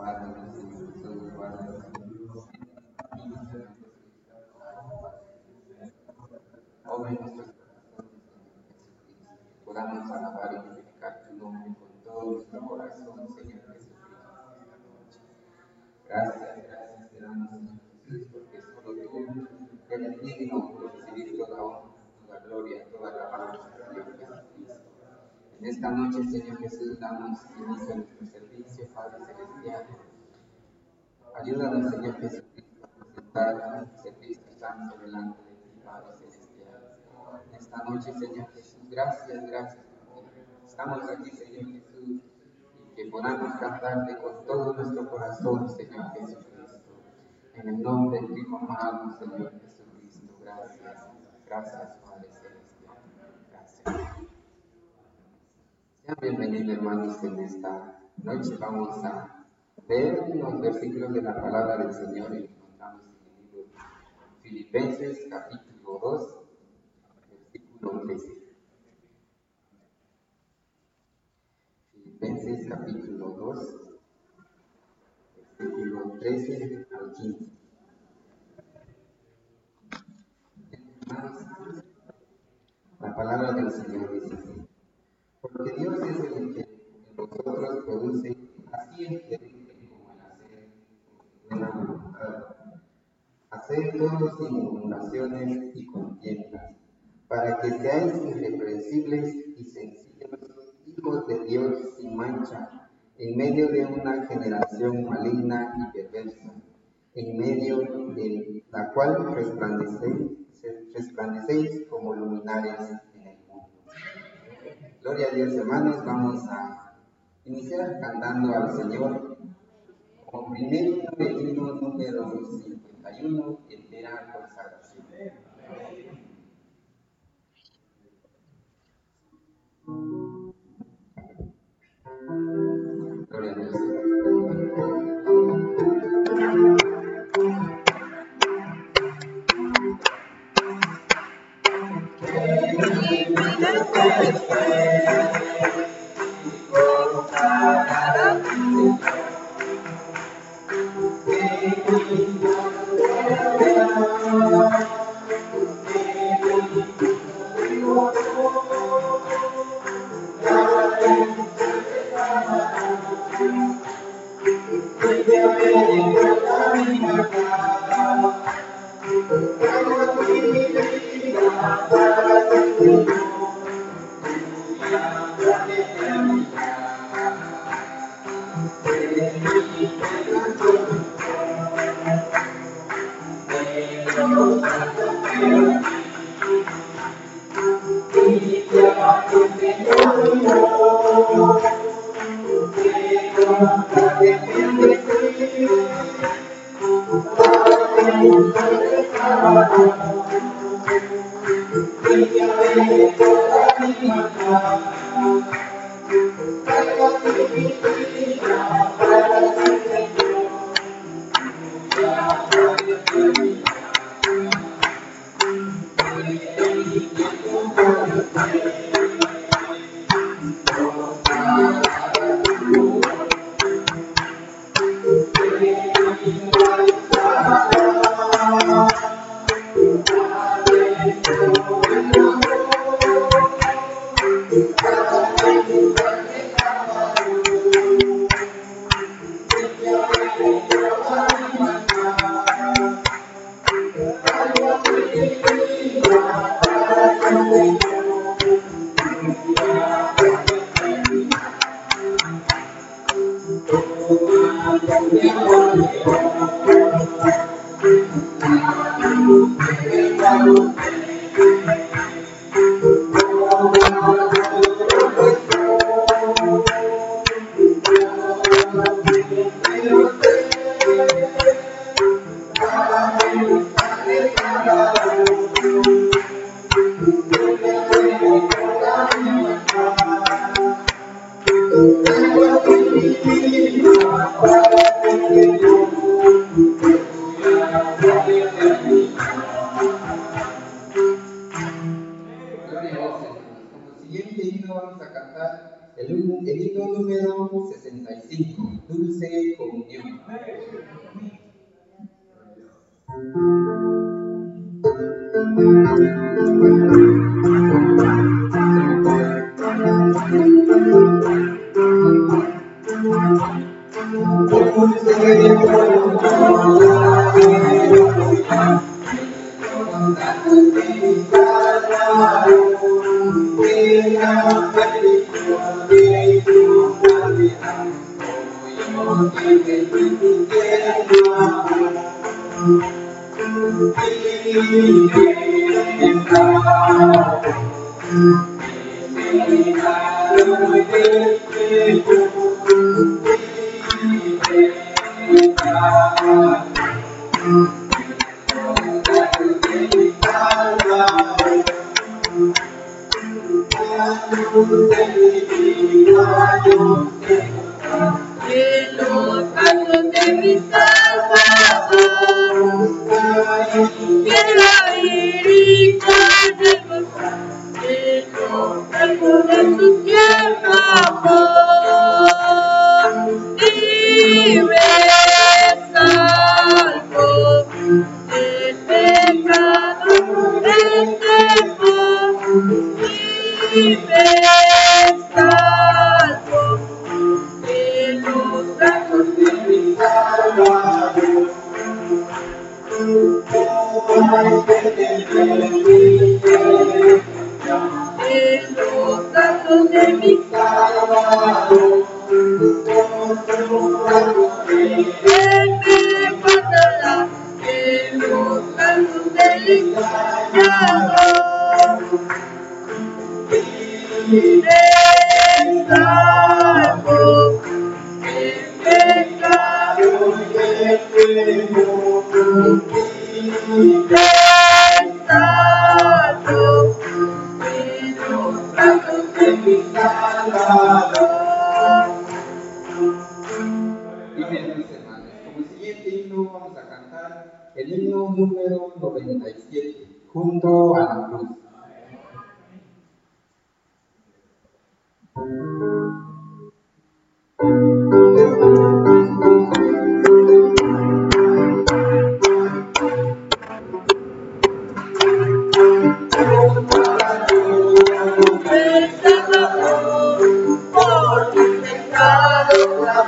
Guárdanos, Señor Jesús, esta noche, Señor Jesús, damos inicio a nuestro servicio, Padre Celestial. Ayúdanos, Señor Jesucristo, a presentar un servicio santo delante de ti, Padre Celestial. Esta noche, Señor Jesús, gracias, gracias. Estamos aquí, Señor Jesús, y que podamos cantarte con todo nuestro corazón, Señor Jesucristo. En el nombre de tu Hijo amado, Señor Jesucristo. Gracias, gracias, Padre Celestial. Gracias. Sean bienvenidos, hermanos, en esta noche. Vamos a leer unos versículos de la palabra del Señor y encontramos en el libro de Filipenses, capítulo 2, versículo 13. Filipenses, capítulo 2, versículo 13 al 15. Hermanos, La palabra del Señor dice así. Porque Dios es el que en vosotros produce así el querer como el hacer buena voluntad. Hacer todos sin murmuraciones y contiendas, para que seáis irreprensibles y sencillos, hijos de Dios sin mancha, en medio de una generación maligna y perversa, en medio de la cual resplandecéis, como luminares. Gloria a Dios, hermanos. Vamos a iniciar cantando al Señor. Como primer número 51, entera consagración. Gloria a Dios.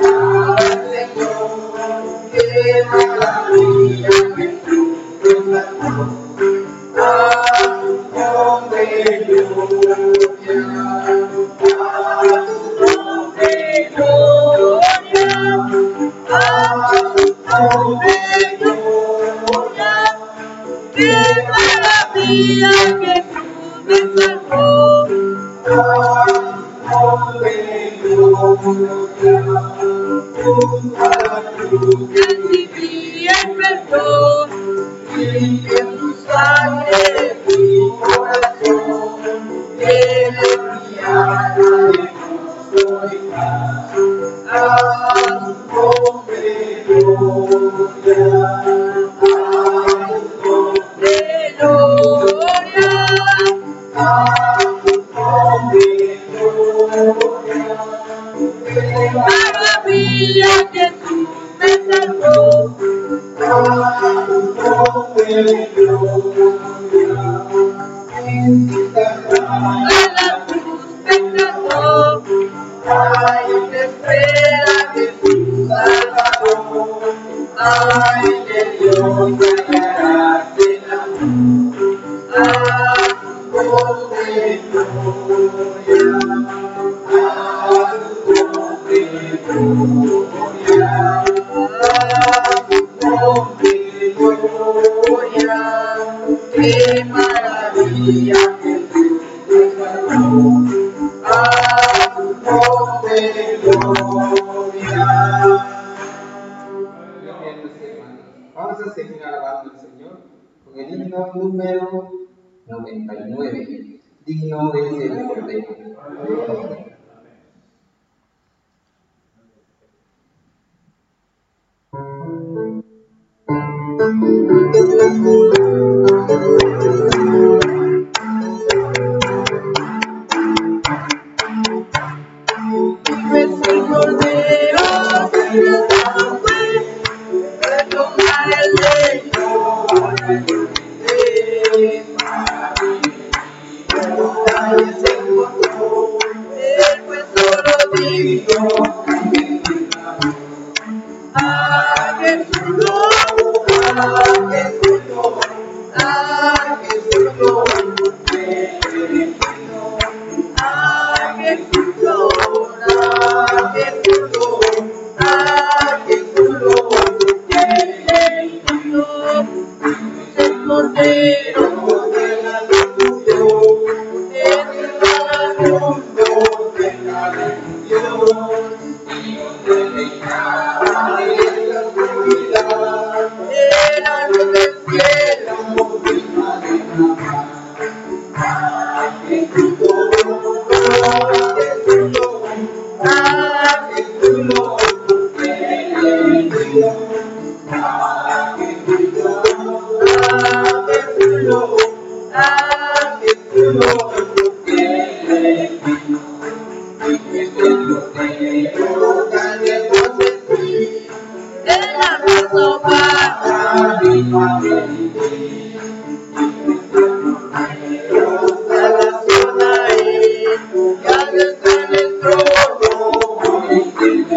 Thank you. al Señor con el himno número 99, digno es el Cordero.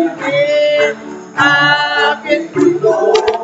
Acercarnos al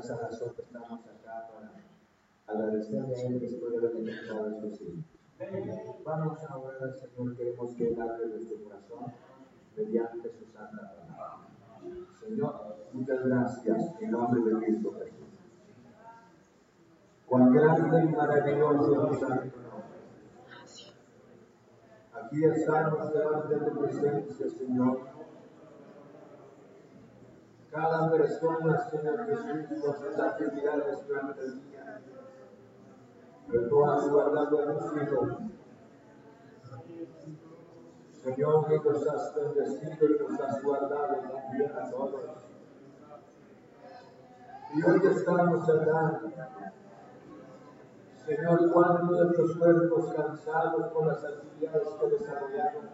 esa razón que estamos acá para agradecerle a Él después de haber encontrado sus hijos. Vamos a orar al Señor, queremos que Él hable de su corazón mediante su santa palabra. Señor, muchas gracias en nombre de Cristo Jesús. Cuán grande y maravilloso es santo nombre. Aquí estamos delante de tu presencia, Señor. Cada persona, Señor Jesús, con sus actividades durante el día. Pero tú has guardado a tus hijos. Señor, que nos has bendecido y nos has guardado también a todos. Y hoy estamos acá. Señor, cuando nuestros cuerpos cansados por las actividades que desarrollamos.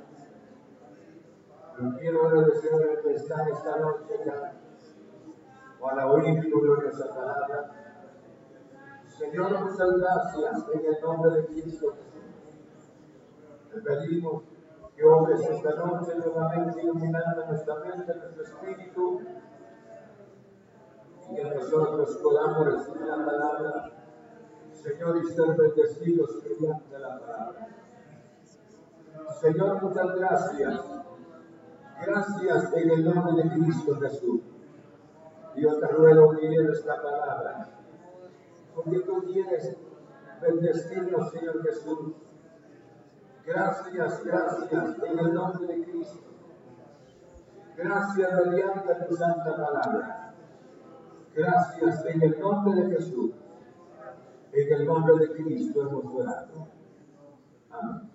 Yo quiero agradecer que están esta noche acá para oír tu gloriosa palabra. Señor, muchas gracias en el nombre de Cristo. Te pedimos que obres esta noche nuevamente iluminando nuestra mente, nuestro espíritu, y que nosotros podamos recibir la palabra, Señor, y ser bendecidos mediante la palabra. Señor, muchas gracias. Gracias en el nombre de Cristo Jesús. Dios te ruego lleves la palabra, porque tú quieres bendecirnos, Señor Jesús. Gracias, gracias en el nombre de Cristo. Gracias mediante tu santa palabra. Gracias en el nombre de Jesús. En el nombre de Cristo hemos orado. Amén.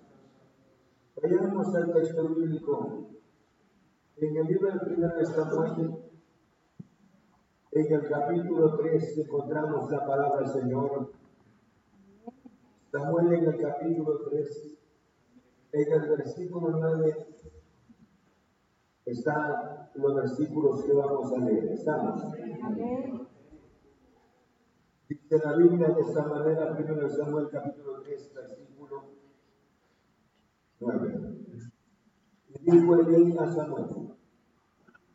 Vayamos al texto bíblico. En el libro del primer Samuel, en el capítulo 3 encontramos la palabra del Señor. Samuel en el capítulo 3, en el versículo 9, están los versículos que vamos a leer. ¿Estamos? Dice la Biblia de esta manera, primero Samuel capítulo 3, versículo 9. Y dijo Elí a Samuel,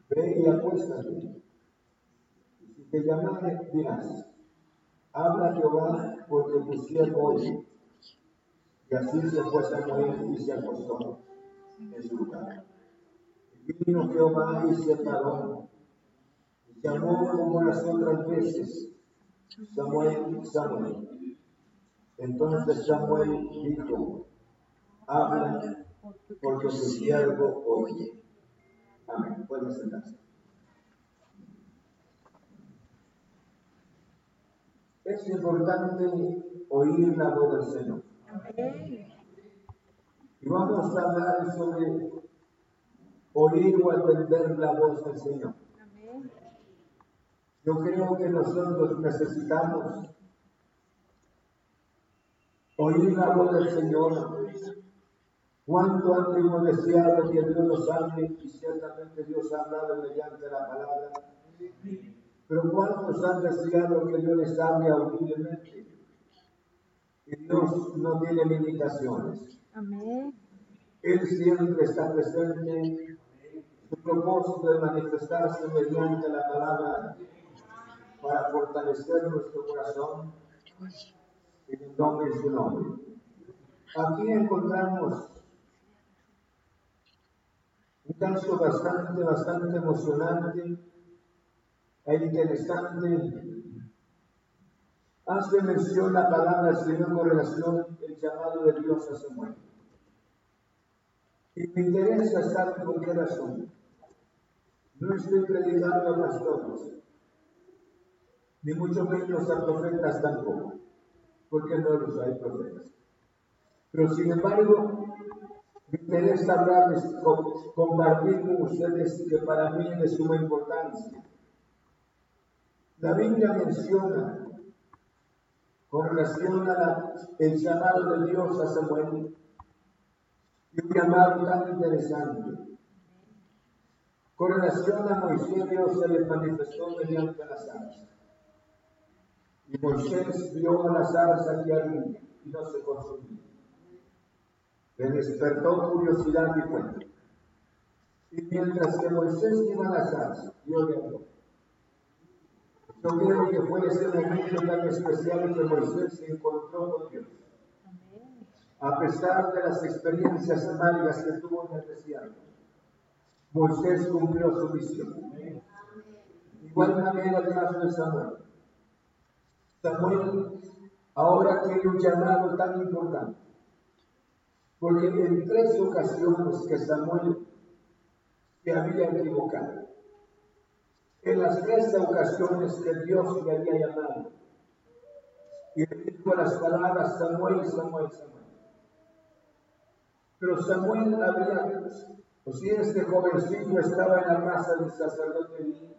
ve y acuéstate te llamare, dirás, habla Jehová porque tu siervo oye. Y así se fue Samuel y se acostó en su lugar. Vino Jehová y se paró, llamó como las otras veces, Samuel, Samuel. Entonces Samuel dijo, habla porque tu siervo oye. Amén. Pueden sentarse. Es importante oír la voz del Señor. Y vamos a hablar sobre oír o atender la voz del Señor. Yo creo que nosotros necesitamos oír la voz del Señor. Cuánto antes hemos deseado que Dios nos hable y ciertamente Dios ha hablado mediante la palabra. Pero ¿cuántos han deseado que Dios les hable audiblemente? Y Dios no tiene limitaciones. Amén. Él siempre está presente. Su propósito de manifestarse mediante la palabra para fortalecer nuestro corazón en el nombre de su nombre. Aquí encontramos un caso bastante, bastante emocionante interesante. Hace mención la palabra del Señor con relación al llamado de Dios a Samuel. Y me interesa saber por qué razón. No estoy predicando a pastores, ni mucho menos a profetas tampoco, porque no los hay profetas. Pero sin embargo, me interesa hablarles, compartir con ustedes que para mí es de suma importancia la Biblia menciona con relación al llamado de Dios a Samuel y un llamado tan interesante. Con relación a Moisés, Dios se le manifestó mediante la zarza. Y Moisés vio a la zarza que ardía y no se consumía. Le despertó curiosidad y fuego. Y mientras que Moisés iba a la zarza, Dios le habló. Yo creo que fue ese momento tan especial que Moisés se encontró con Dios. A pesar de las experiencias amargas que tuvo en el desierto, Moisés cumplió su misión. Igual manera el caso de Samuel. Samuel ahora tiene un llamado tan importante, porque en tres ocasiones que Samuel se había equivocado, en las tres ocasiones que Dios le había llamado, y le dijo las palabras Samuel, Samuel, Samuel. Pero Samuel había, o si este jovencito estaba en la casa del sacerdote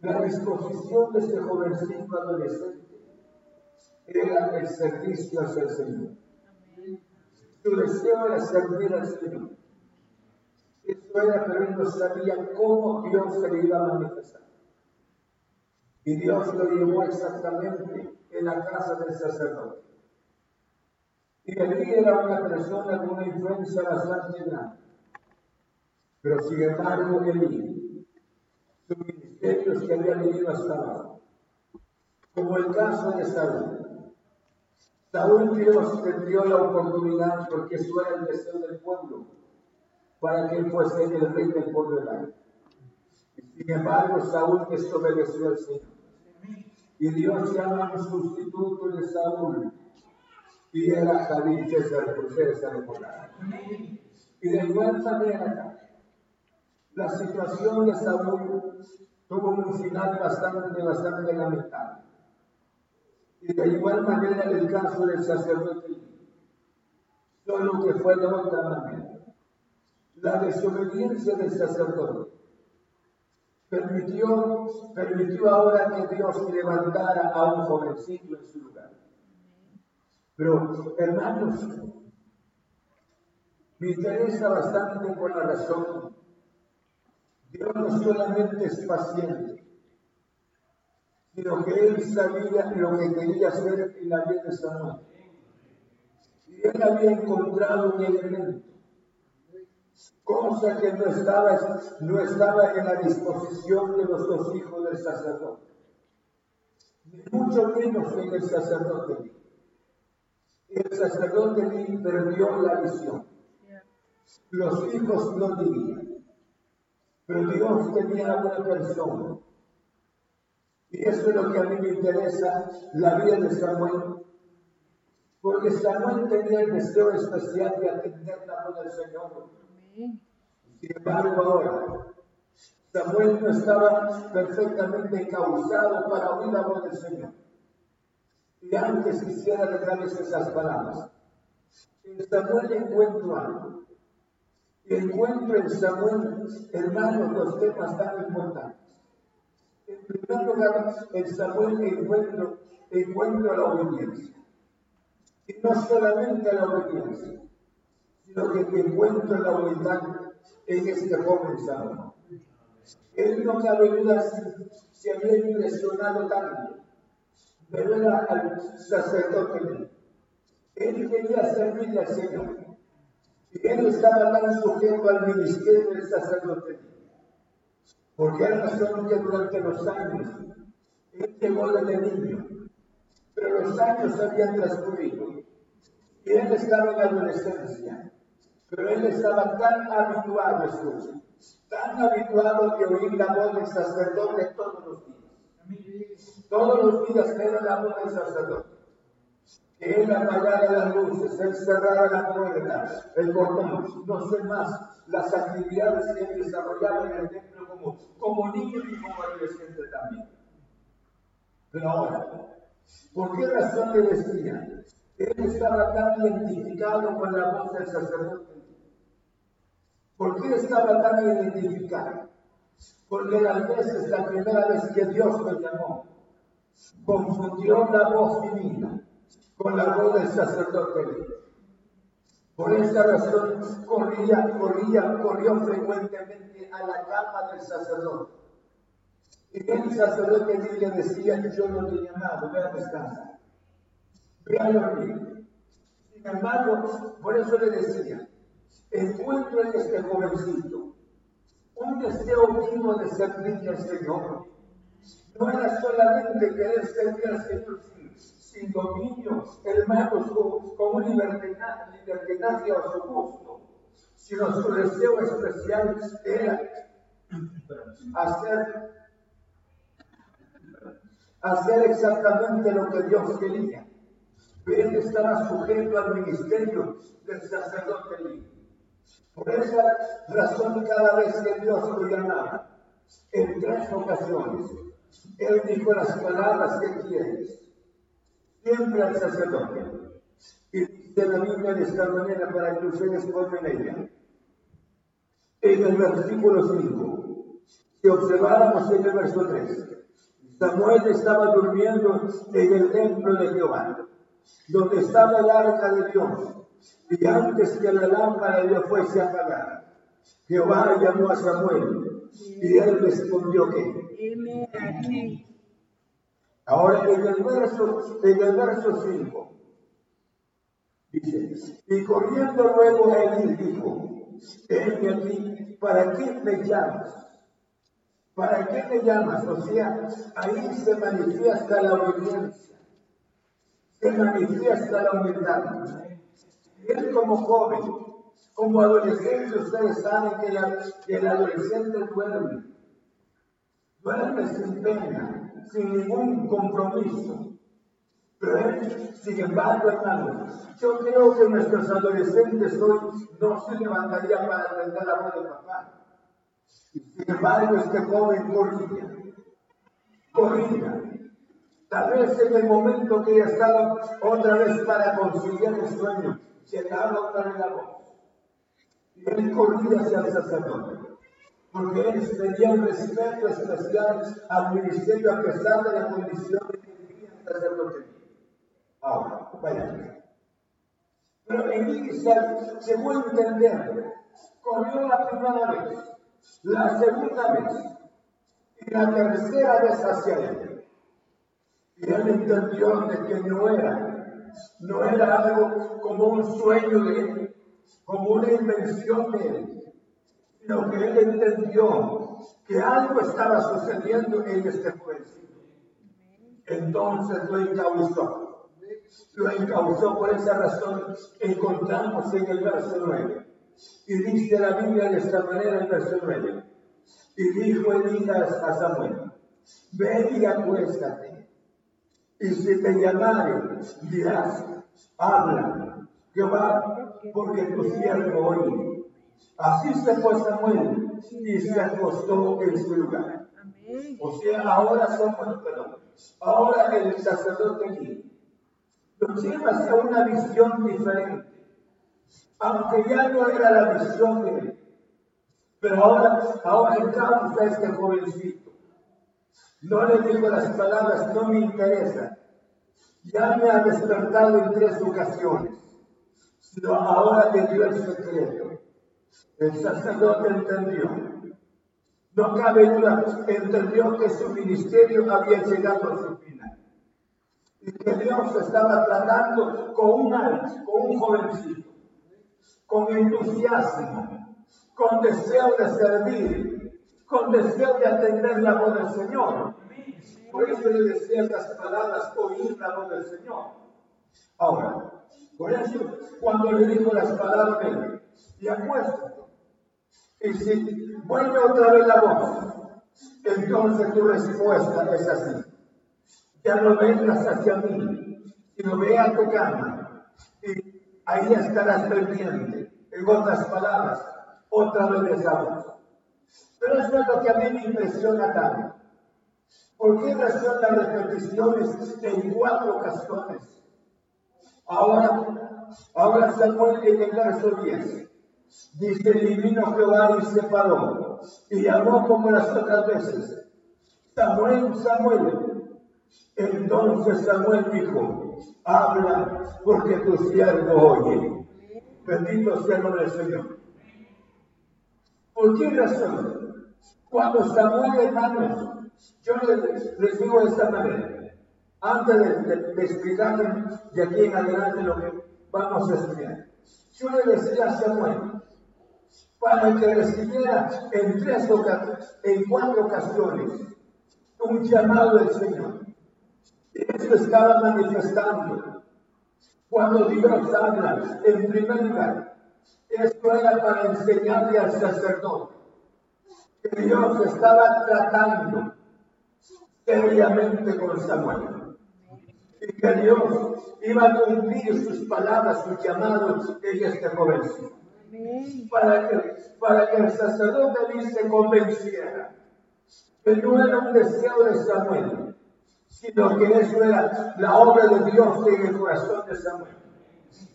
la disposición de este jovencito adolescente era el servicio hacia el Señor. Su deseo era servir al Señor. Pero él no sabía cómo Dios se le iba a manifestar. Y Dios lo llevó exactamente en la casa del sacerdote. Y allí era una persona con una influencia bastante grande. Pero sin embargo, Elí, su ministerio se había venido hasta abajo. Como el caso de Saúl. Saúl Dios le dio la oportunidad porque eso era el deseo del pueblo para que él fuese el rey del pueblo de la Sin embargo, Saúl desobedeció al Señor. Y Dios llama un sustituto de Saúl. Y era David César, por César Y de igual manera, la situación de Saúl tuvo un final bastante, bastante lamentable. Y de igual manera el caso del sacerdote, solo que fue de otra manera. La desobediencia del sacerdote permitió, permitió ahora que Dios levantara a un jovencito en su lugar. Pero, hermanos, me interesa bastante por la razón. Dios no solamente es paciente, sino que Él sabía lo que quería hacer en la vida de Samuel. Y Él había encontrado un elemento cosa que no estaba, no estaba en la disposición de los dos hijos del sacerdote, mucho menos en el sacerdote. El sacerdote perdió la visión. Los hijos no dirían, pero Dios tenía una persona. Y eso es lo que a mí me interesa, la vida de Samuel, porque Samuel tenía el deseo especial de atender la voz del Señor sin embargo, ahora, Samuel no estaba perfectamente causado para oír la voz del Señor. Y antes quisiera dejarles esas palabras. En Samuel encuentro algo. Encuentro en Samuel, hermanos, los temas tan importantes. En primer lugar, en Samuel encuentro, encuentro la obediencia. Y no solamente la obediencia, sino que encuentro la humildad en este joven Salomón. Él no cabe duda si había impresionado tanto de ver al sacerdote. Él quería servirle al Señor. Y él estaba tan sujeto al ministerio del sacerdote. Porque era razón que durante los años, él llegó desde niño, pero los años habían transcurrido. Y él estaba en la adolescencia. Pero él estaba tan habituado, escucha, tan habituado de oír la voz del sacerdote todos los días. Todos los días era la voz del sacerdote. Que él apagara las luces, él cerrara la puerta, el portón, no sé más, las actividades que él desarrollaba en el templo como, como niño y como adolescente también. Pero ahora, ¿por qué razón le decía? Él estaba tan identificado con la voz del sacerdote ¿Por qué estaba tan identificado? Porque tal vez es la primera vez que Dios me llamó. Confundió la voz divina con la voz del sacerdote. Por esta razón corría, corría, corrió frecuentemente a la cama del sacerdote. Y el sacerdote le decía, yo no te he llamado, ve a descansar. Ve a dormir. Sin embargo, por eso le decía, encuentro en este jovencito un deseo vivo de servirle al Señor. No era solamente querer servir al Señor sin, dominio, hermanos, con, con un libertinaje a su gusto, sino su deseo especial era hacer, hacer exactamente lo que Dios quería. Él estaba sujeto al ministerio del sacerdote Por esa razón, cada vez que Dios lo llamaba, en tres ocasiones, Él dijo las palabras que quieres, siempre al sacerdote. Y dice la Biblia de esta manera para que ustedes pongan ella. En el versículo 5, si observáramos en el verso 3, Samuel estaba durmiendo en el templo de Jehová donde estaba el arca de Dios. Y antes que la lámpara Dios fuese apagada, Jehová llamó a Samuel y él respondió que. Ahora en el verso, en el verso 5 dice, y corriendo luego él dijo, me aquí, ¿para qué me llamas? ¿Para qué me llamas? O sea, ahí se manifiesta la obediencia se manifiesta la humildad. Él como joven, como adolescente, ustedes saben que, el adolescente duerme. Duerme sin pena, sin ningún compromiso. Pero él, sin embargo, hermanos, yo creo que nuestros adolescentes hoy no se levantarían para atender la voz de papá. Sin embargo, este joven corría, corría, Tal vez en el momento que ella estaba otra vez para conciliar el sueño, llegaba otra vez la voz. Y él corría hacia el sacerdote, porque él tenía un respeto especial al ministerio a pesar de la condición que el sacerdote. Ahora, vaya. Pero Elisa, según entender, corrió la primera vez, la segunda vez y la tercera vez hacia él. Y él entendió de que no era, no era algo como un sueño de él, como una invención de él, sino que él entendió que algo estaba sucediendo en este jovencito. Entonces lo encauzó. Lo encauzó por esa razón encontramos en el verso 9. Y dice la Biblia de esta manera en el verso 9. Y dijo Elías a Samuel, ven y acuéstate y si te llamare, dirás, habla, Jehová, porque tu siervo oye. Así se fue Samuel y se acostó en su lugar. O sea, ahora somos, perdón, ahora el sacerdote aquí nos lleva hacia una visión diferente. Aunque ya no era la visión de él. Pero ahora, ahora entramos a este jovencito no le digo las palabras, no me interesa. Ya me ha despertado en tres ocasiones. Sino ahora le dio el secreto. El sacerdote entendió. No cabe duda, entendió que su ministerio había llegado a su final. Y que Dios estaba tratando con un con un jovencito, con entusiasmo, con deseo de servir, con deseo de atender la voz del Señor. Por eso le decía estas palabras, oír la voz del Señor. Ahora, por eso, cuando le dijo las palabras, y apuesto, y si vuelve otra vez la voz, entonces tu respuesta es así. Ya no vengas hacia mí, sino ve a tu cama, y ahí estarás pendiente. En otras palabras, otra vez esa voz. Pero es lo que a mí me impresiona tanto. ¿Por qué razón las repeticiones en cuatro ocasiones? Ahora, ahora Samuel en el verso 10 dice: Y vino Jehová y se paró y llamó como las otras veces: Samuel, Samuel. Entonces Samuel dijo: Habla porque tu siervo oye. Bendito sea el nombre del Señor. ¿Por qué razón? Cuando Samuel, hermanos, yo les, digo de esta manera, antes de, de, de aquí en adelante lo que vamos a estudiar, yo le decía a Samuel, para que recibiera en tres en cuatro ocasiones, un llamado del Señor. Esto estaba manifestando. Cuando Dios habla, en primer lugar, esto era para enseñarle al sacerdote que Dios estaba tratando seriamente con Samuel. Y que Dios iba a cumplir sus palabras, sus llamados en este jovencito. Para que, para que el sacerdote se convenciera que no era un deseo de Samuel, sino que eso era la obra de Dios en el corazón de Samuel.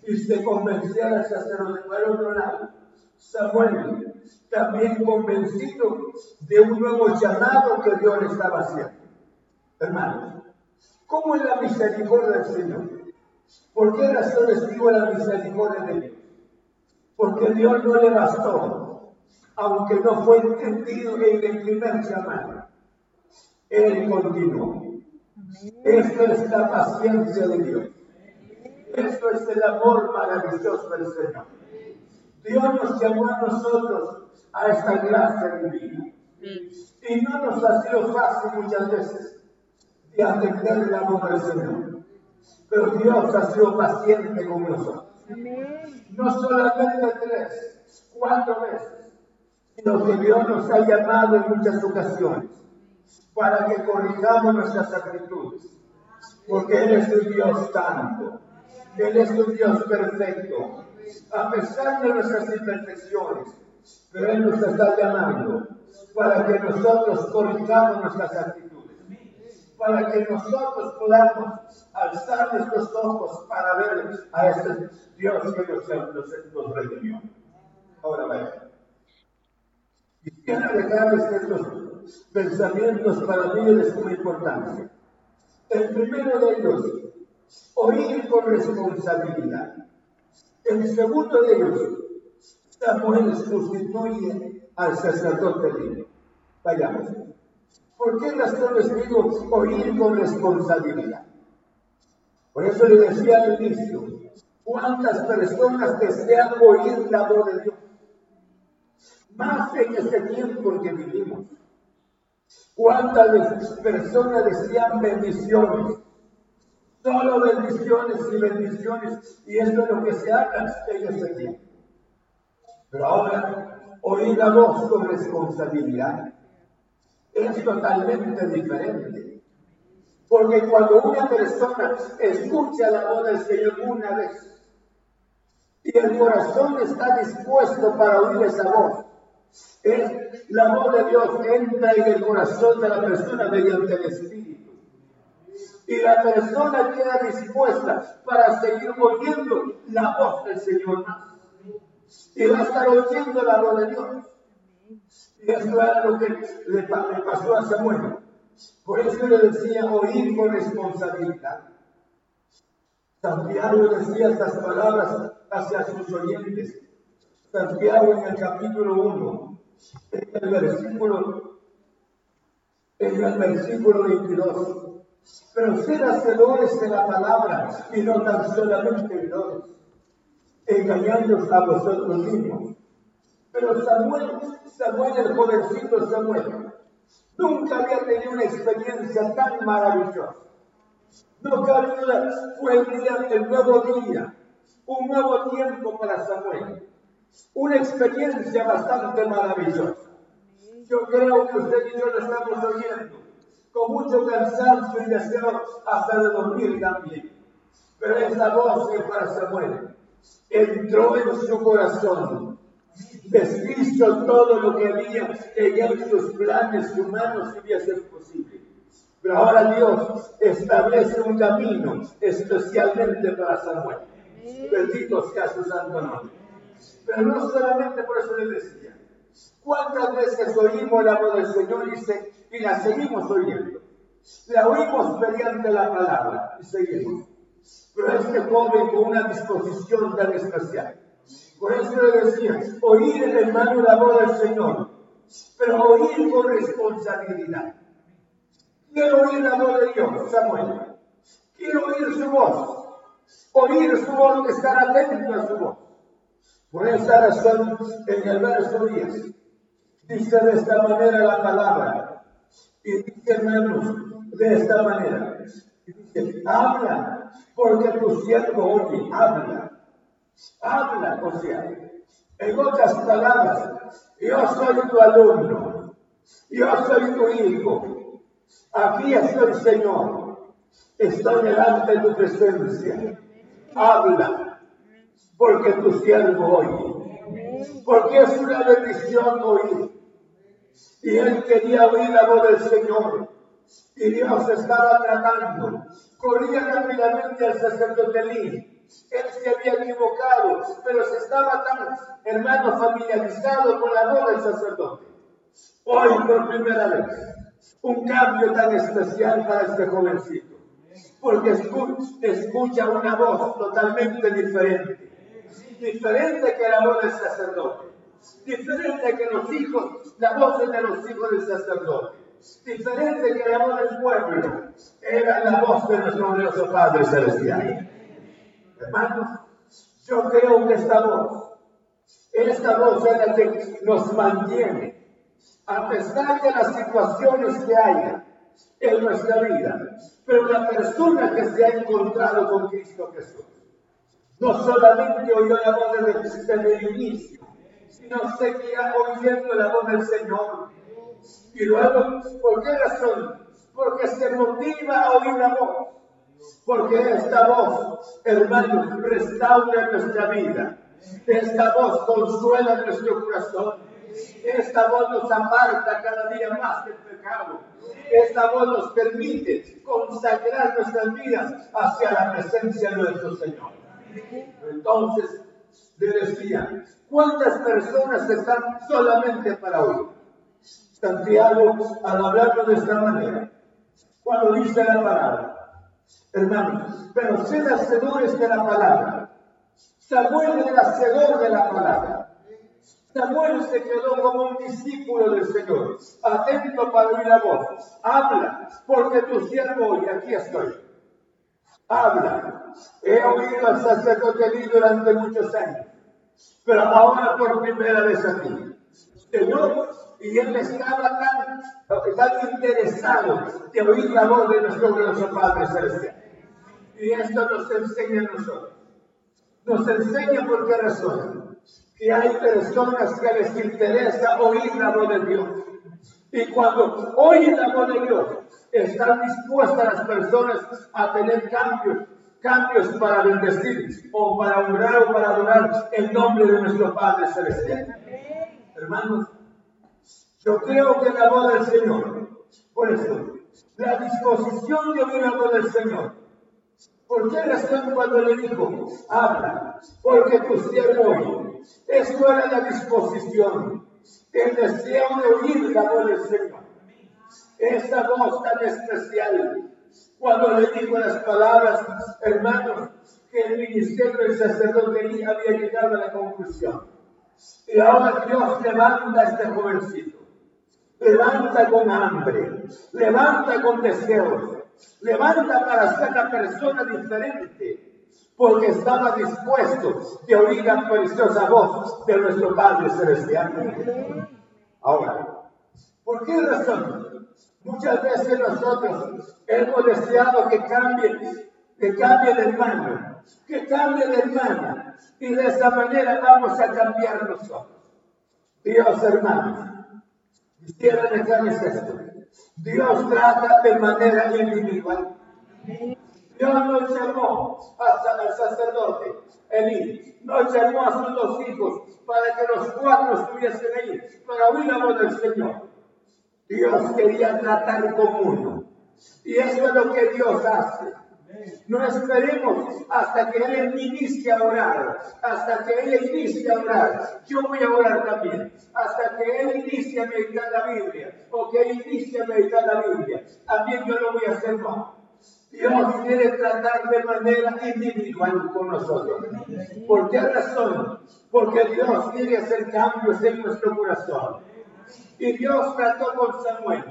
Y se convenciera el sacerdote por otro lado. Samuel, también convencido de un nuevo llamado que Dios le estaba haciendo. Hermanos, ¿cómo es la misericordia del Señor? ¿Por qué razón digo la misericordia de Dios? Porque Dios no le bastó, aunque no fue entendido en el primer llamado. Él continuó. Esto es la paciencia de Dios. Esto es el amor maravilloso del Señor. Dios nos llamó a nosotros a esta clase de vida. Y no nos ha sido fácil muchas veces de atender el amor del Señor. Pero Dios ha sido paciente con nosotros. No solamente tres, cuatro veces, sino que Dios nos ha llamado en muchas ocasiones para que corrijamos nuestras actitudes. Porque Él es un Dios santo. Él es un Dios perfecto. A pesar de nuestras imperfecciones, pero Él nos está llamando para que nosotros corrijamos nuestras actitudes. Para que nosotros podamos alzar nuestros ojos para ver a ese Dios que nos, nos, nos redimió. Ahora vaya. Quisiera dejarles estos pensamientos para mí de suma importancia. El primero de ellos, oír con responsabilidad. El segundo de ellos, Samuel sustituye al sacerdote libre. Vayamos. ¿Por qué razón les digo oír con responsabilidad? Por eso le decía al inicio, ¿cuántas personas desean oír la voz de Dios? Más en este tiempo en que vivimos. ¿Cuántas personas decían bendiciones? Solo bendiciones y bendiciones. Y esto es lo que se haga en este tiempo. Pero ahora, oír la voz con responsabilidad es totalmente diferente. Porque cuando una persona escucha la voz del Señor una vez y el corazón está dispuesto para oír esa voz, es la voz de Dios entra en el corazón de la persona mediante el Espíritu. Y la persona queda dispuesta para seguir oyendo la voz del Señor Y va a estar oyendo la voz de Dios. Y eso era lo que le, pasó a Samuel. Por eso le decía oír con responsabilidad. Santiago decía estas palabras hacia sus oyentes. Santiago en el capítulo 1, en el versículo, en el versículo 22. Pero ser hacedores de la palabra y no tan solamente oidores, engañándonos a vosotros mismos. Pero Samuel, Samuel, el jovencito Samuel, nunca había tenido una experiencia tan maravillosa. No cabía, fue el día, el nuevo día, un nuevo tiempo para Samuel una experiencia bastante maravillosa. Yo creo que usted y yo lo estamos oyendo con mucho cansancio y deseo hasta de dormir también. Pero esa voz que para Samuel entró en su corazón, deshizo todo lo que había en sus planes humanos que hubiese ser posible. Pero ahora Dios establece un camino especialmente para Samuel. Bendito sea su santo nombre. Pero no solamente por eso le decía. ¿Cuántas veces oímos la voz del Señor y, y la seguimos oyendo? La oímos mediante la palabra y seguimos. Pero este joven con una disposición tan especial. Por eso le decía, oír el hermano la voz del Señor, pero oír con responsabilidad. Quiero oír la voz de Dios, Samuel. Quiero oír su voz. Oír su voz, estar atento a su voz. Por esa razón, en el verso 10, dice de esta manera la palabra, Y dice, hermanos, de esta manera. dice, habla, porque tu siervo oye, habla. Habla, o sea, en otras palabras, yo soy tu alumno, yo soy tu hijo, aquí estoy, Señor, estoy delante de tu presencia. Habla, porque tu siervo oye, porque es una bendición oír. Y él quería oír la voz del Señor. Y Dios estaba tratando. Corría rápidamente al sacerdote Lee él se había equivocado, pero se estaba tan, hermano, familiarizado con la voz del sacerdote. Hoy, por primera vez, un cambio tan especial para este jovencito, porque escucha una voz totalmente diferente, diferente que la voz del sacerdote, diferente que los hijos, la voz de los hijos del sacerdote, diferente que la voz del pueblo, era la voz de nuestro glorioso Padre Celestial. Hermanos, yo creo que esta voz, esta voz es la que nos mantiene, a pesar de las situaciones que haya en nuestra vida, pero la persona que se ha encontrado con Cristo Jesús, no solamente oyó la voz del, el inicio, sino seguía oyendo la voz del Señor. Y luego, ¿por qué razón? Porque se motiva a oír la voz. Porque esta voz, hermano, restaura nuestra vida. Esta voz consuela nuestro corazón. Esta voz nos aparta cada día más del pecado. Esta voz nos permite consagrar nuestras vidas hacia la presencia de nuestro Señor. Entonces, le decía, ¿cuántas personas están solamente para oír? Santiago, al hablarlo de esta manera, cuando dice la palabra, hermanos, pero sed hacedores de la palabra. Samuel era hacedor de la palabra. Samuel se quedó como un discípulo del Señor, atento para oír la voz. Habla, porque tu siervo hoy, aquí estoy. Habla. He oído al sacerdote durante muchos años, pero ahora por primera vez aquí. Señor, y él estaba tan, tan interesado de oír la voz de nuestro glorioso Padre Celestial. Y esto nos enseña a nosotros. Nos enseña por qué razón. Que hay personas que les interesa oír la voz de Dios. Y cuando oyen la voz de Dios, están dispuestas las personas a tener cambios, cambios para bendecir o para honrar o para adorar el nombre de nuestro Padre Celestial. Hermanos, yo creo que la voz del Señor, por eso, la disposición de oír la voz del Señor, ¿Por qué razón cuando le dijo, habla, porque tu siervo oye? Esto era la disposición, el deseo de oír la voz del Señor. Esa voz tan especial, cuando le dijo las palabras, hermanos, que el ministerio del sacerdote había llegado a la conclusión. Y ahora Dios levanta a este jovencito, levanta con hambre, levanta con deseos, levanta para ser una persona diferente, porque estaba dispuesto de oír la preciosa voz de nuestro Padre Celestial. Ahora, ¿por qué razón? Muchas veces nosotros hemos deseado que cambie, que cambie de hermano, que cambie de hermana, y de esa manera vamos a cambiar nosotros. Dios, hermanos, quisiera dejarles esto. Dios trata de manera individual. Dios no llamó al sacerdote Elí, no llamó a sus dos hijos para que los cuatro estuviesen ahí, para oír la voz del Señor. Dios quería tratar con uno. Y eso es lo que Dios hace. No esperemos hasta que Él inicie a orar, hasta que Él inicie a orar. Yo voy a orar también, hasta que Él inicie a meditar la Biblia, o que Él inicie a meditar la Biblia. También yo lo voy a hacer más. Dios quiere tratar de manera individual con nosotros. ¿Por qué razón? Porque Dios quiere hacer cambios en nuestro corazón. Y Dios trató con Samuel.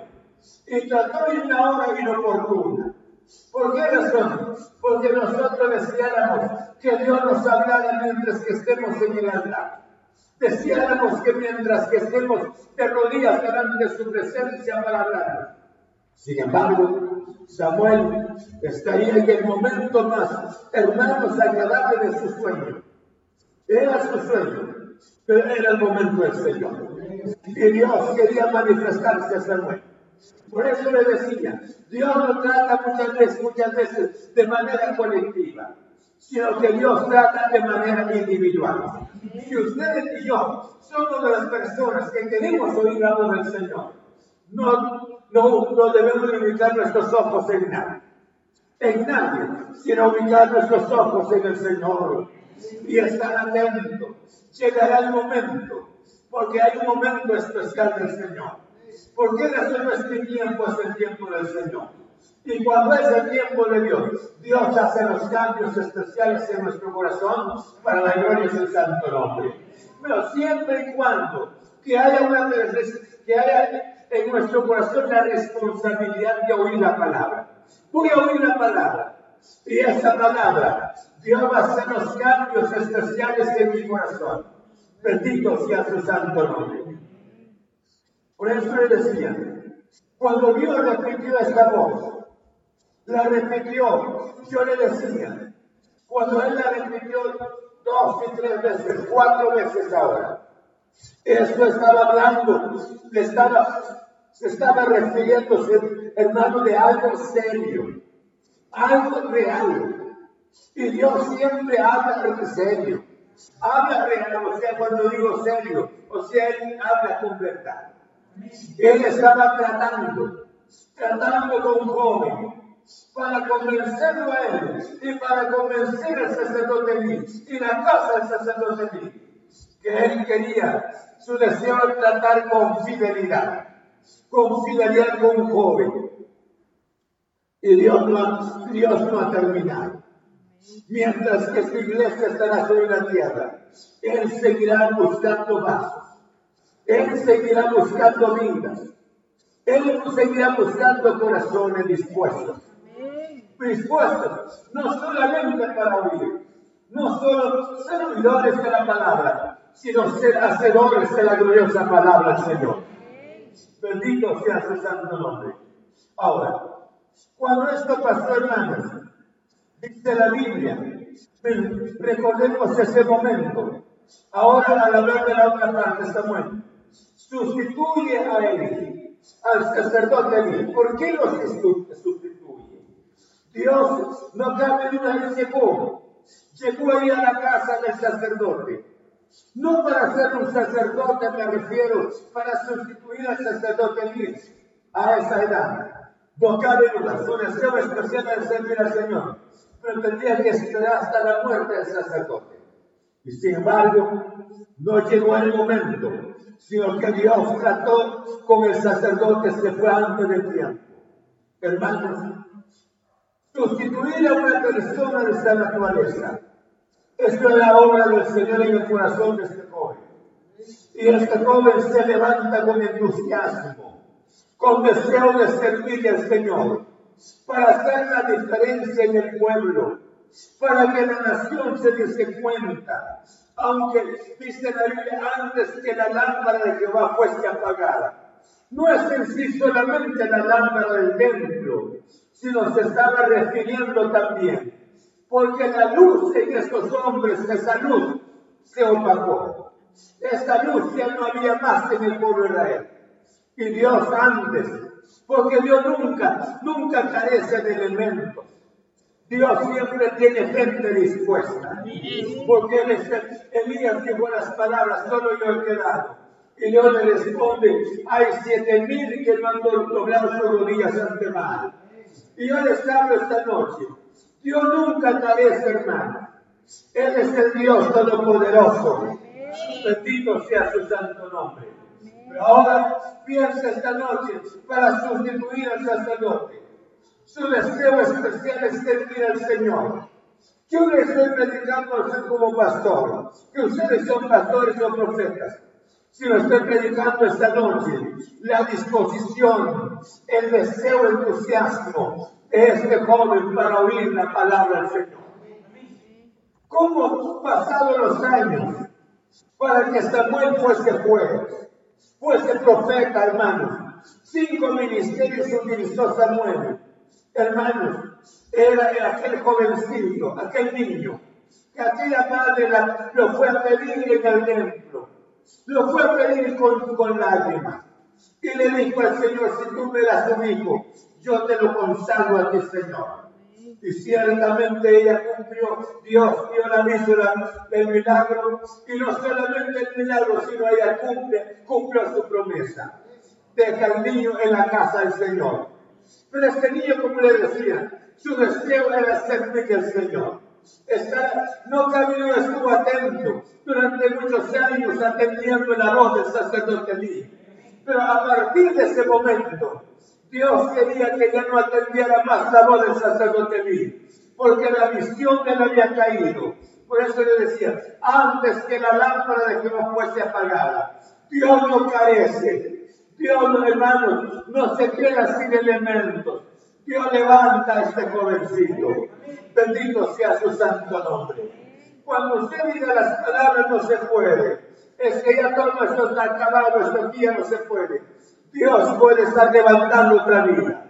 Y trató en una hora inoportuna. ¿Por qué razón? Porque nosotros deseáramos que Dios nos hablara mientras que estemos en el altar. Deseáramos que mientras que estemos de rodillas delante de su presencia para hablar, Sin embargo, Samuel estaría en el momento más, hermanos, agradable de su sueño. Era su sueño, pero era el momento del Señor. Y Dios quería manifestarse a Samuel. Por eso le decía, Dios no trata muchas veces, muchas veces de manera colectiva, sino que Dios trata de manera individual. Si ustedes y yo somos las personas que queremos oír la voz del Señor, no, no, no debemos ubicar nuestros ojos en nadie, en nadie, sino ubicar nuestros ojos en el Señor y estar atentos. Llegará el momento, porque hay un momento especial del Señor. ¿Por qué razón este tiempo es el tiempo del Señor? Y cuando es el tiempo de Dios, Dios hace los cambios especiales en nuestro corazón para la gloria de su santo nombre. Pero siempre y cuando que haya, una, que haya en nuestro corazón la responsabilidad de oír la palabra. Voy oír la palabra. Y esa palabra, Dios va a hacer los cambios especiales en mi corazón. Bendito sea su santo nombre. Por eso le decía, cuando Dios repitió esta voz, la repitió, yo le decía, cuando Él la repitió dos y tres veces, cuatro veces ahora, esto estaba hablando, estaba, se estaba refiriéndose, hermano, de algo serio, algo real. Y Dios siempre habla en serio. Habla real, o sea, cuando digo serio, o sea, Él habla con verdad. Él estaba tratando, tratando con un joven para convencerlo a él y para convencer al sacerdote Lee y la casa del sacerdote Lee que él quería, su deseo de tratar con fidelidad, con fidelidad con un joven. Y Dios no, Dios no ha terminado. Mientras que su iglesia estará sobre la tierra, Él seguirá buscando vasos él seguirá buscando vidas. Él seguirá buscando corazones dispuestos. Dispuestos, no solamente para oír, no solo ser oidores de la palabra, sino ser hacedores de la gloriosa palabra del Señor. Bendito sea su santo nombre. Ahora, cuando esto pasó, hermanos, dice la Biblia, recordemos ese momento. Ahora, al hablar de la otra parte, Samuel, sustituye a él, al sacerdote Eli. ¿Por qué lo sustituye? Dios no cabe duda, él llegó, llegó ahí a la casa del sacerdote. No para ser un sacerdote, me refiero, para sustituir al sacerdote Eli a esa edad. No cabe duda, su deseo especial de servir al Señor, pero tendría que esperar hasta la muerte del sacerdote. Y sin embargo, no llegó el momento sino que Dios trató con el sacerdote que fue antes del tiempo. Hermanos, sustituir a una persona de esta naturaleza, esto es la obra del Señor en el corazón de este joven. Y este joven se levanta con entusiasmo, con deseo de servir al Señor, para hacer la diferencia en el pueblo, para que la nación se dé cuenta aunque dice la Biblia antes que la lámpara de Jehová fuese apagada. No es en sí solamente la lámpara del templo, sino se estaba refiriendo también, porque la luz en estos hombres, esa luz se opacó. Esa luz ya no había más en el pueblo de Israel. Y Dios antes, porque Dios nunca, nunca carece de elementos. Dios siempre tiene gente dispuesta. Porque Elías dijo las palabras, solo yo he quedado. Y Dios le responde, hay siete mil que no han doblado sus rodillas ante mal. Y yo les hablo esta noche. Dios nunca carece, hermano. Él es el Dios Todopoderoso. Bendito sea su santo nombre. Ahora piensa esta noche para sustituir al sacerdote su deseo especial es servir al Señor. Yo le estoy predicando a usted como pastor, que ustedes son pastores o profetas. Si lo estoy predicando esta noche, la disposición, el deseo, el entusiasmo de este joven para oír la palabra del Señor. ¿Cómo pasado los años para que Samuel fuese juez, fuese profeta, hermano? Cinco ministerios utilizó Samuel. Hermanos, era aquel jovencito, aquel niño, que aquella madre lo fue a pedir en el templo. Lo fue a pedir con, con lágrimas. Y le dijo al Señor, si tú me das un hijo, yo te lo consagro a ti, Señor. Y ciertamente ella cumplió, Dios dio la misma del milagro, y no solamente el milagro, sino ella cumple, cumplió su promesa. Deja al niño en la casa del Señor. Pero este niño, como le decía, su deseo era servir al Señor. no caminó, estuvo atento durante muchos años atendiendo la voz del sacerdote Lee. Pero a partir de ese momento, Dios quería que ya no atendiera más la voz del sacerdote Lee, porque la visión de él había caído. Por eso le decía, antes que la lámpara de Jehová fuese apagada, Dios no carece. Dios, hermanos, no se queda sin elementos. Dios levanta a este jovencito. Bendito sea su santo nombre. Cuando usted diga las palabras no se puede. Es que ya todo esto está acabado, esto aquí no se puede. Dios puede estar levantando otra vida.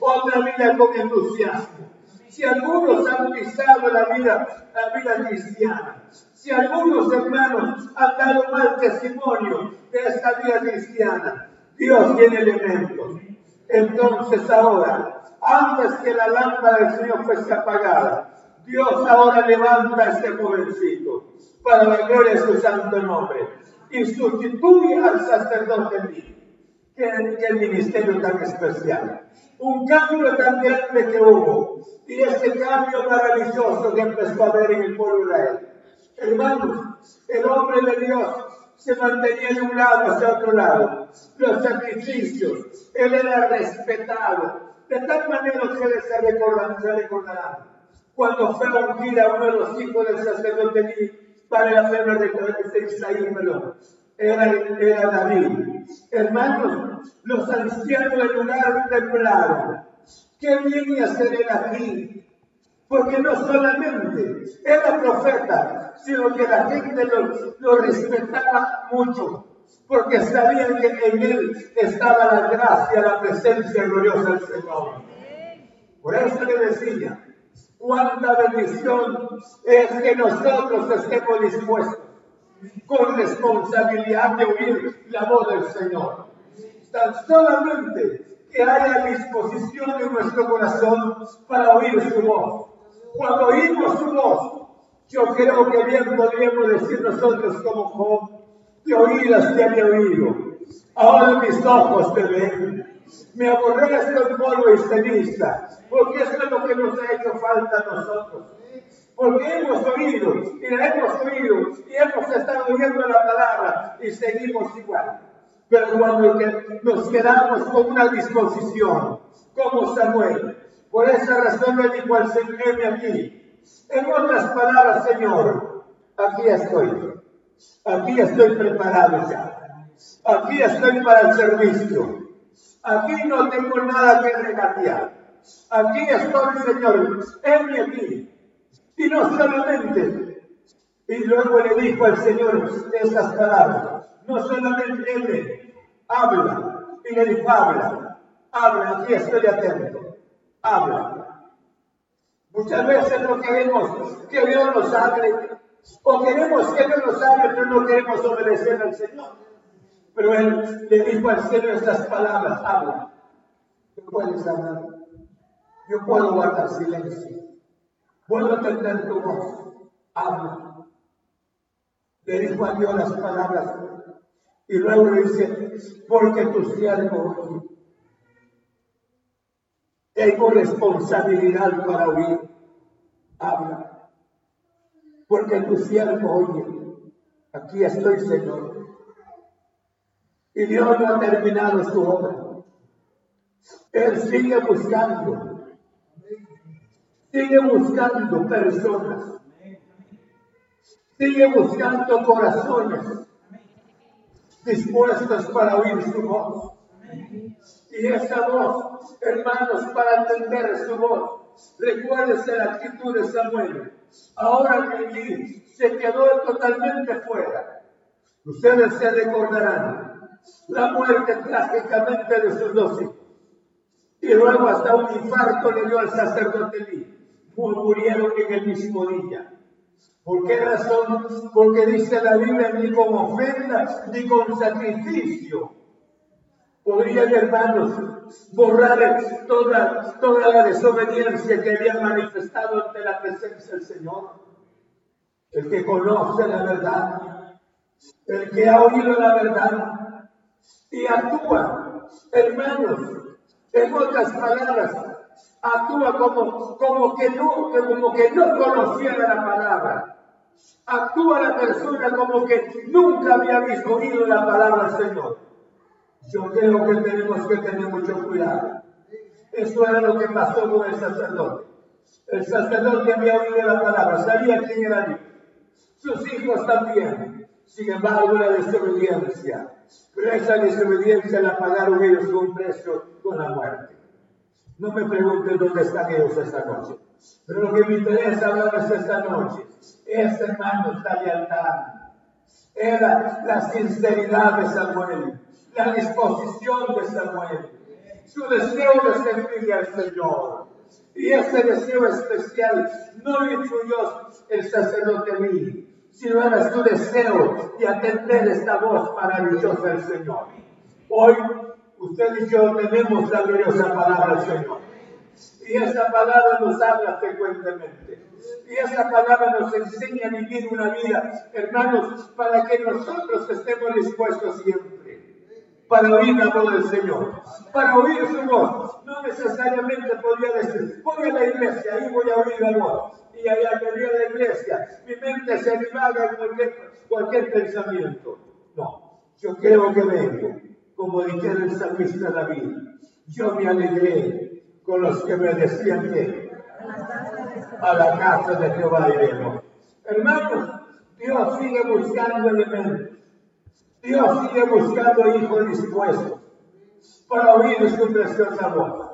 Otra vida con entusiasmo. Si algunos han pisado la vida, la vida cristiana, si algunos hermanos han dado mal testimonio de esta vida cristiana, Dios tiene elementos. Entonces ahora, antes que la lámpara del Señor fuese apagada, Dios ahora levanta a este jovencito para la gloria de su santo nombre y sustituye al sacerdote mío que, el ministerio tan especial. Un cambio tan grande que hubo. Y ese cambio maravilloso que empezó a ver en el pueblo de Israel. Hermanos, el hombre de Dios se mantenía de un lado hacia otro lado. Los sacrificios, él era respetado. De tal manera que se recordarán, se recordarán. Cuando fue a uno de los hijos del sacerdote para la pena de Isaías, perdón era, era David. Hermanos, los ancianos del lugar temblaron. ¿Qué viene a hacer él aquí? Porque no solamente era profeta, sino que la gente lo, lo respetaba mucho, porque sabían que en él estaba la gracia, la presencia gloriosa del Señor. Por eso le decía, cuánta bendición es que nosotros estemos dispuestos con responsabilidad de oír la voz del Señor. Tan solamente que haya disposición en nuestro corazón para oír su voz. Cuando oímos su voz, yo creo que bien podríamos decir nosotros como Job, de oídas te había oído, ahora mis ojos te ven. Me aborrezco en polvo y ceniza, porque eso es lo que nos ha hecho falta a nosotros porque hemos oído y la hemos oído y hemos estado oyendo la palabra y seguimos igual. Pero cuando nos quedamos con una disposición, como Samuel, por esa razón le dijo al Señor aquí, en otras palabras, Señor, aquí estoy, aquí estoy preparado ya, aquí estoy para el servicio, aquí no tengo nada que regatear, aquí estoy, Señor, mi aquí, y no solamente, y luego le dijo al Señor esas palabras, no solamente él habla, y le dijo, habla, habla, aquí estoy atento, habla. Muchas veces no queremos que Dios nos hable, o queremos que Dios nos hable, pero no queremos obedecer al Señor. Pero él le dijo al Señor estas palabras, habla. Tú puedes hablar. Yo puedo guardar silencio. Puedo entender tu voz. Habla. Le dijo a Dios las palabras. Y luego le dice, porque tu siervo tengo responsabilidad para oír. Habla. Porque tu siervo oye. Aquí estoy, Señor. Y Dios no ha terminado su obra. Él sigue buscando Sigue buscando personas. Sigue buscando corazones dispuestos para oír su voz. Y esa voz, hermanos, para entender su voz, recuérdese la actitud de Samuel. Ahora que se quedó totalmente fuera. Ustedes se recordarán la muerte trágicamente de sus dos hijos. Y luego hasta un infarto le dio al sacerdote Lee. Murieron en el mismo día. ¿Por qué razón? Porque dice la Biblia ni con ofendas ni con sacrificio. Podrían, hermanos, borrar toda, toda la desobediencia que habían manifestado ante la presencia del Señor. El que conoce la verdad, el que ha oído la verdad y actúa, hermanos, en otras palabras, actúa como, como, que no, como que no conociera la palabra. Actúa la persona como que nunca había oído la palabra Señor. Yo creo que tenemos que tener mucho cuidado. Eso era lo que pasó con el sacerdote. El sacerdote había oído la palabra, sabía quién era Dios. Sus hijos también. Sin embargo, la desobediencia. Pero esa desobediencia la pagaron ellos con precio, con la muerte. No me pregunten dónde están ellos esta noche. Pero lo que me interesa hablarles esta noche es, hermanos, la lealtad. Era la sinceridad de Samuel, la disposición de Samuel, su deseo de servirle al Señor. Y ese deseo especial no lo influyó el sacerdote mí, sino era su deseo de atender esta voz maravillosa del Señor. Hoy usted y yo tenemos la gloriosa palabra del Señor. Y esa palabra nos habla frecuentemente. Y esa palabra nos enseña a vivir una vida, hermanos, para que nosotros estemos dispuestos siempre. Para oír la voz del Señor. Para oír su voz. No necesariamente podría decir, voy a la iglesia, ahí voy a oír la voz y allá que la iglesia, mi mente se divaga en cualquier, cualquier pensamiento. No, yo creo que vengo, como dijera el salmista David, yo me alegré con los que me que a la casa de Jehová iremos. Hermanos, Dios sigue buscando elementos. Dios sigue buscando hijos dispuestos para oír su preciosa voz.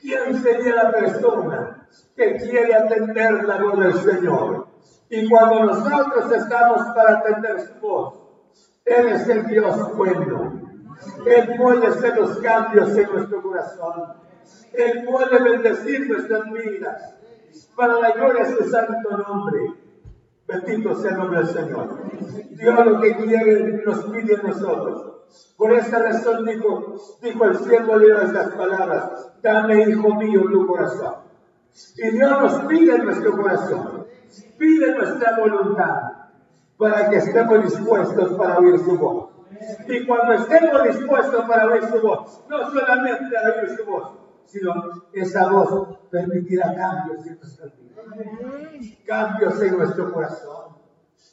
¿Quién sería la persona que quiere atender la voz del Señor? Y cuando nosotros estamos para atender su voz, Él es el Dios bueno. Él puede hacer los cambios en nuestro corazón. Él puede bendecir nuestras vidas para la gloria de su santo nombre. Bendito sea el nombre del Señor. Dios lo que quiere nos pide a nosotros por esta razón dijo, dijo el siervo de estas palabras, dame, hijo mío, tu corazón. Y Dios nos pide nuestro corazón, pide nuestra voluntad, para que estemos dispuestos para oír su voz. Y cuando estemos dispuestos para oír su voz, no solamente a oír su voz, sino esa voz permitirá cambios en nuestra vida, cambios en nuestro corazón,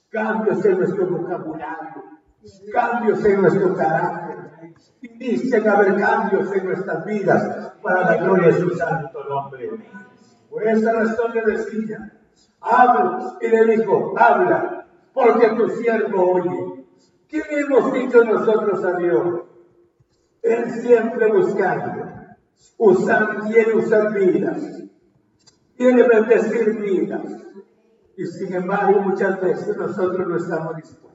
cambios en nuestro vocabulario, cambios en nuestro carácter. Dicen haber cambios en nuestras vidas para la gloria de su santo nombre. Por esa razón le decía, habla, y le dijo, habla, porque tu siervo oye. ¿Qué hemos dicho nosotros a Dios? Él siempre buscando, usar, quiere usar vidas, quiere bendecir vidas. Y sin embargo, muchas veces nosotros no estamos dispuestos.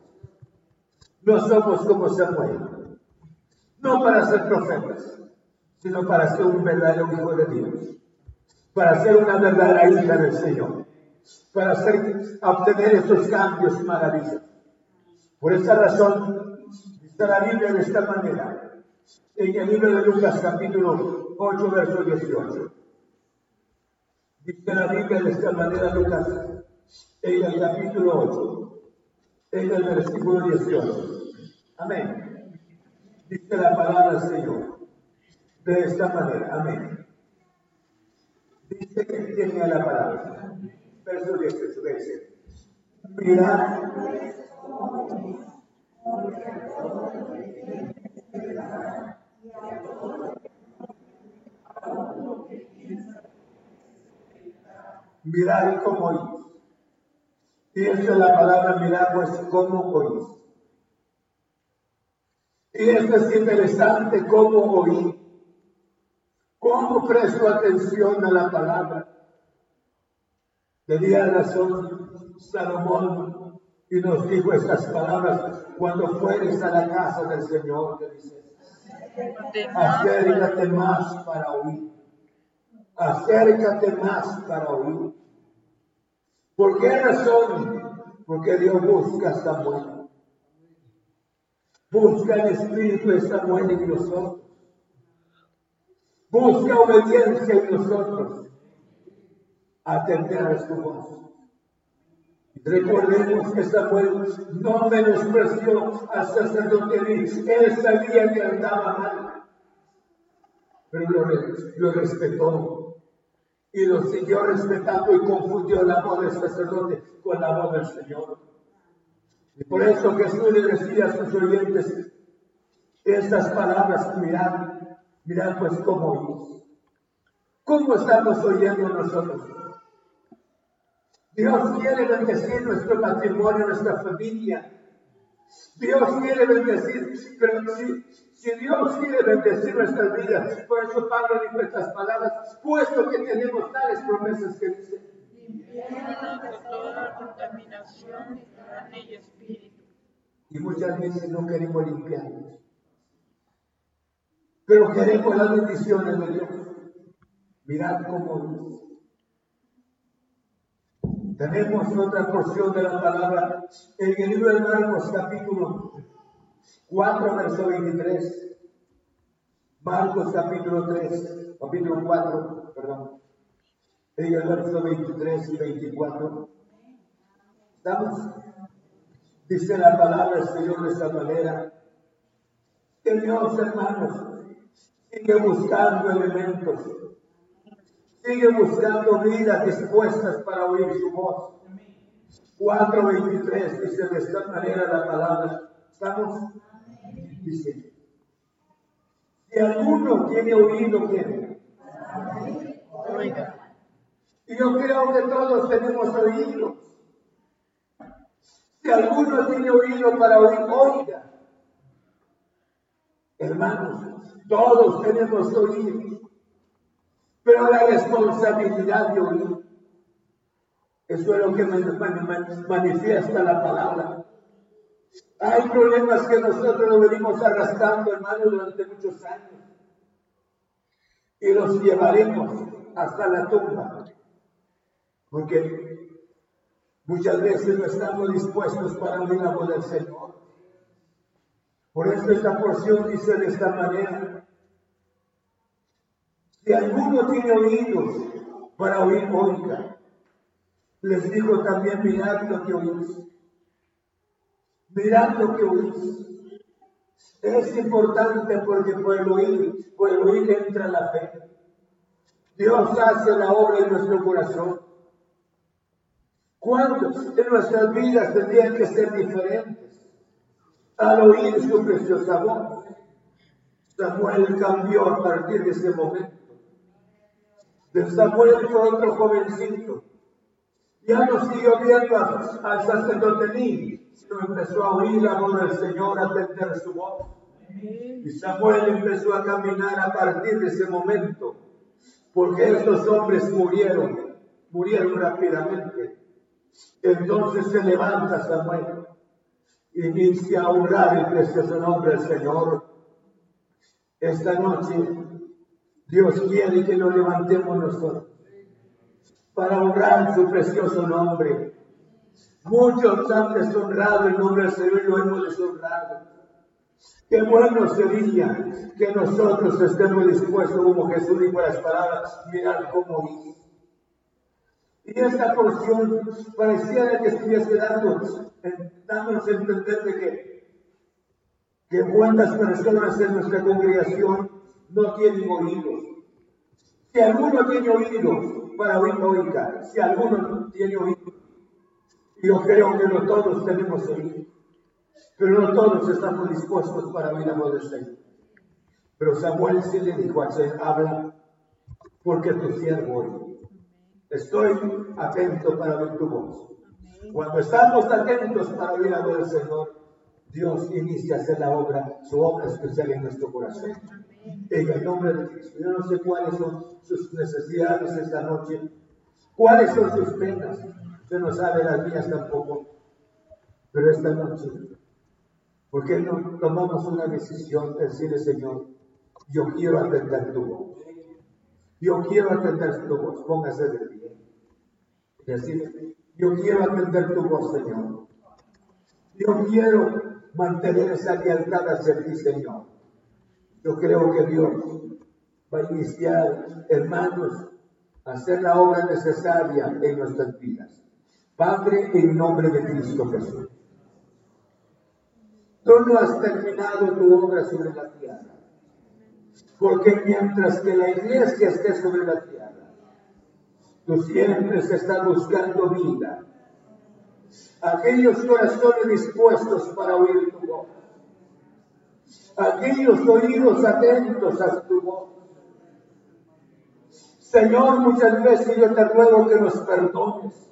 No somos como Samuel. No para ser profetas, sino para ser un verdadero hijo de Dios. Para ser una verdadera hija del Señor. Para hacer, obtener esos cambios maravillosos. Por esa razón, dice la Biblia de esta manera. En el libro de Lucas capítulo 8, verso 18. Dice la Biblia de esta manera, Lucas, en el capítulo 8, en el versículo 18. Amén. Dice la palabra del Señor. De esta manera. Amén. Dice que tiene la palabra. Verso 18. Dice. Mirad. Mirad cómo oís. Y es la palabra mirar, pues cómo oís. Y esto es interesante cómo oí, cómo presto atención a la palabra. Tenía razón Salomón Y nos dijo estas palabras, cuando fueres a la casa del Señor, te dice, acércate más para oír. Acércate más para oír. ¿Por qué razón? Porque Dios busca a Samuel. Busca el Espíritu de Samuel en nosotros. Busca obediencia en nosotros. Atender a su voz. Recordemos que Samuel no menospreció al sacerdote Él sabía que andaba mal, pero lo, respetó y lo siguió respetando y confundió la voz del sacerdote con la voz del Señor. Y por eso Jesús le decía a sus oyentes estas palabras, mirad, mirad pues cómo oís. ¿Cómo estamos oyendo nosotros? Dios quiere bendecir nuestro matrimonio, nuestra familia. Dios quiere bendecir, pero si, si Dios quiere bendecir nuestras vidas, por eso Pablo dijo estas palabras, puesto que tenemos tales promesas que dice, de toda contaminación, carne y espíritu. Y muchas veces no queremos limpiarnos, pero queremos las bendiciones de Dios. Mirad cómo tenemos otra porción de la palabra en el libro de Marcos, capítulo 4, verso 23. Marcos, capítulo 3, capítulo 4, perdón. En el verso 23 y 24. ¿Estamos? Dice la palabra del Señor de esta manera. Que Dios, hermanos, sigue buscando elementos Sigue buscando vidas dispuestas para oír su voz. 4.23 dice de esta manera la palabra. ¿Estamos? Dice. Si alguno tiene oído, ¿quién? Y yo creo que todos tenemos oídos. Si alguno tiene oído para oír, oiga. Hermanos, todos tenemos oídos pero la responsabilidad de oír. Eso es lo que manifiesta la palabra. Hay problemas que nosotros lo venimos arrastrando, hermano, durante muchos años. Y los llevaremos hasta la tumba. Porque muchas veces no estamos dispuestos para oír la voz del Señor. Por eso esta porción dice de esta manera. Si alguno tiene oídos para oír, oiga. Les dijo también, mirad lo que oís. Mirad lo que oís. Es importante porque por el oír, por el oír entra la fe. Dios hace la obra en nuestro corazón. ¿Cuántos en nuestras vidas tendrían que ser diferentes al oír su preciosa voz? Samuel cambió a partir de ese momento. De Samuel fue otro jovencito. Ya no siguió viendo al sacerdote ni, sino empezó a oír la voz del Señor, a atender su voz. Y Samuel empezó a caminar a partir de ese momento, porque estos hombres murieron, murieron rápidamente. Entonces se levanta Samuel, inicia a honrar el precioso nombre del Señor. Esta noche Dios quiere que lo levantemos nosotros para honrar su precioso nombre. Muchos han deshonrado el nombre del Señor y lo hemos deshonrado. Qué bueno sería que nosotros estemos dispuestos, como Jesús dijo las palabras, mirar cómo hizo. Y esta porción parecía que estuviese dando, dándonos a entender de que, que buenas personas en nuestra congregación no tienen oídos. Si alguno tiene oídos para oír, oiga. Si alguno tiene oídos, yo creo que no todos tenemos oídos, pero no todos estamos dispuestos para oír la voz del Señor. Pero Samuel sí le dijo al Señor, habla, porque tu siervo oye. Estoy atento para oír tu voz. Cuando estamos atentos para oír la voz del Señor, Dios inicia a hacer la obra, su obra especial en nuestro corazón. En el nombre de Cristo. Yo no sé cuáles son sus necesidades esta noche, cuáles son sus penas. Usted no sabe las mías tampoco. Pero esta noche, ¿por qué no tomamos una decisión de decirle, Señor, yo quiero atender tu voz? Yo quiero atender tu voz. Póngase de pie. Decirle, yo quiero atender tu voz, Señor. Yo quiero mantener esa lealtad hacia ti, Señor. Yo creo que Dios va a iniciar, hermanos, a hacer la obra necesaria en nuestras vidas. Padre, en nombre de Cristo Jesús. Tú no has terminado tu obra sobre la tierra. Porque mientras que la iglesia esté sobre la tierra, tú siempre se está buscando vida. Aquellos corazones dispuestos para oír tu voz. Aquellos oídos atentos a tu voz. Señor, muchas veces yo te ruego que nos perdones.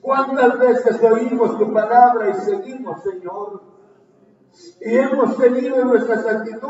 ¿Cuántas veces oímos tu palabra y seguimos, Señor? Y hemos tenido en nuestras actitudes